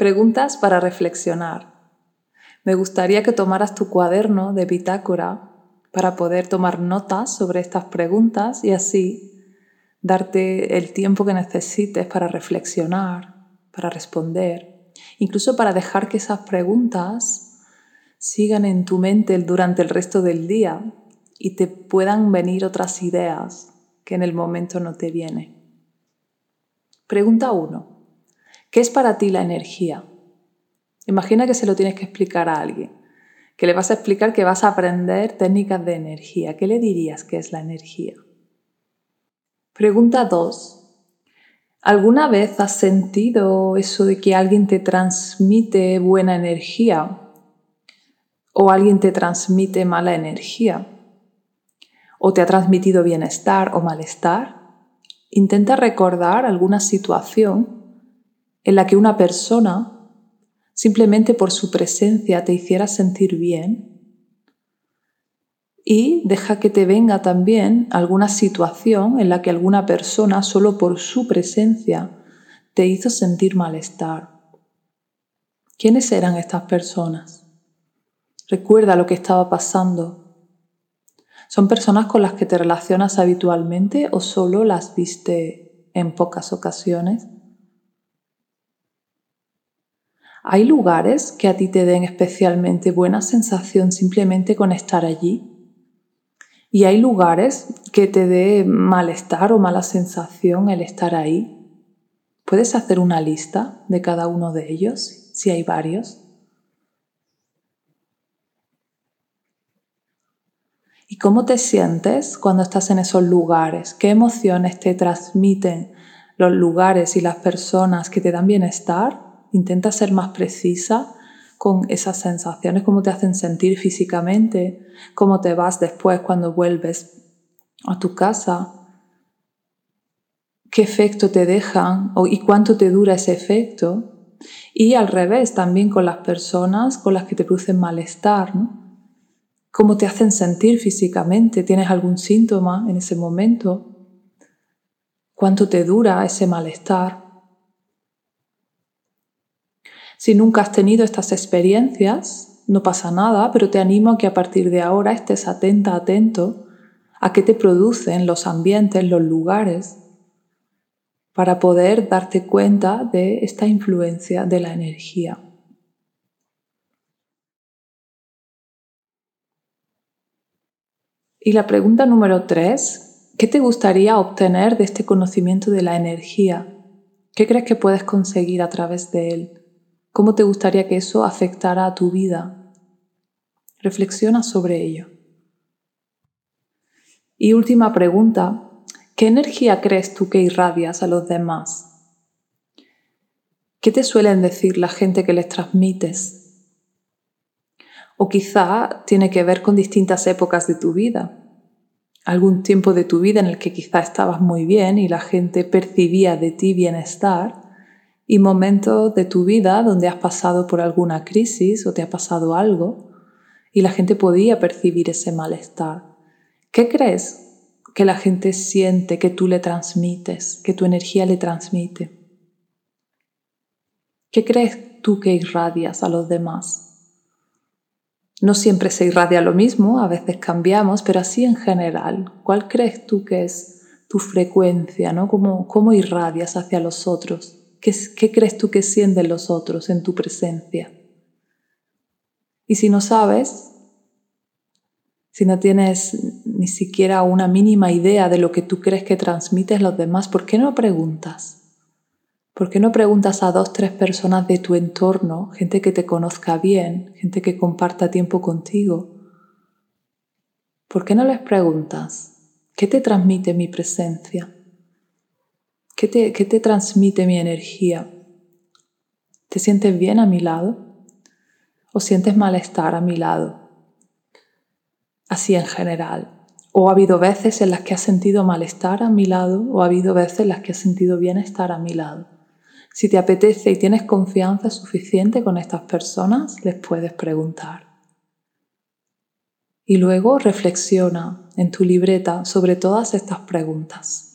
Preguntas para reflexionar. Me gustaría que tomaras tu cuaderno de bitácora para poder tomar notas sobre estas preguntas y así darte el tiempo que necesites para reflexionar, para responder, incluso para dejar que esas preguntas sigan en tu mente durante el resto del día y te puedan venir otras ideas que en el momento no te vienen. Pregunta 1. ¿Qué es para ti la energía? Imagina que se lo tienes que explicar a alguien, que le vas a explicar que vas a aprender técnicas de energía. ¿Qué le dirías que es la energía? Pregunta 2. ¿Alguna vez has sentido eso de que alguien te transmite buena energía o alguien te transmite mala energía? ¿O te ha transmitido bienestar o malestar? Intenta recordar alguna situación en la que una persona, simplemente por su presencia, te hiciera sentir bien. Y deja que te venga también alguna situación en la que alguna persona, solo por su presencia, te hizo sentir malestar. ¿Quiénes eran estas personas? Recuerda lo que estaba pasando. ¿Son personas con las que te relacionas habitualmente o solo las viste en pocas ocasiones? ¿Hay lugares que a ti te den especialmente buena sensación simplemente con estar allí? ¿Y hay lugares que te dé malestar o mala sensación el estar ahí? ¿Puedes hacer una lista de cada uno de ellos, si hay varios? ¿Y cómo te sientes cuando estás en esos lugares? ¿Qué emociones te transmiten los lugares y las personas que te dan bienestar Intenta ser más precisa con esas sensaciones, cómo te hacen sentir físicamente, cómo te vas después cuando vuelves a tu casa, qué efecto te dejan y cuánto te dura ese efecto. Y al revés, también con las personas con las que te producen malestar, cómo te hacen sentir físicamente, tienes algún síntoma en ese momento, cuánto te dura ese malestar. Si nunca has tenido estas experiencias, no pasa nada, pero te animo a que a partir de ahora estés atenta, atento a qué te producen los ambientes, los lugares, para poder darte cuenta de esta influencia de la energía. Y la pregunta número tres, ¿qué te gustaría obtener de este conocimiento de la energía? ¿Qué crees que puedes conseguir a través de él? ¿Cómo te gustaría que eso afectara a tu vida? Reflexiona sobre ello. Y última pregunta, ¿qué energía crees tú que irradias a los demás? ¿Qué te suelen decir la gente que les transmites? O quizá tiene que ver con distintas épocas de tu vida. Algún tiempo de tu vida en el que quizá estabas muy bien y la gente percibía de ti bienestar y momentos de tu vida donde has pasado por alguna crisis o te ha pasado algo y la gente podía percibir ese malestar. ¿Qué crees que la gente siente que tú le transmites, que tu energía le transmite? ¿Qué crees tú que irradias a los demás? No siempre se irradia lo mismo, a veces cambiamos, pero así en general, ¿cuál crees tú que es tu frecuencia, ¿no? ¿Cómo, cómo irradias hacia los otros? ¿Qué, crees tú que sienten los otros en tu presencia? Y si no sabes, si no tienes ni siquiera una mínima idea de lo que tú crees que transmites los demás, ¿por qué no preguntas? ¿Por qué no preguntas a dos, tres personas de tu entorno, gente que te conozca bien, gente que comparta tiempo contigo? ¿Por qué no les preguntas? ¿Qué te transmite mi presencia? ¿Qué te, transmite mi energía? ¿Te sientes bien a mi lado? ¿O sientes malestar a mi lado? Así en general. ¿O ha habido veces en las que has sentido malestar a mi lado? ¿O ha habido veces en las que has sentido bienestar a mi lado? Si te apetece y tienes confianza suficiente con estas personas, les puedes preguntar. Y luego reflexiona en tu libreta sobre todas estas preguntas.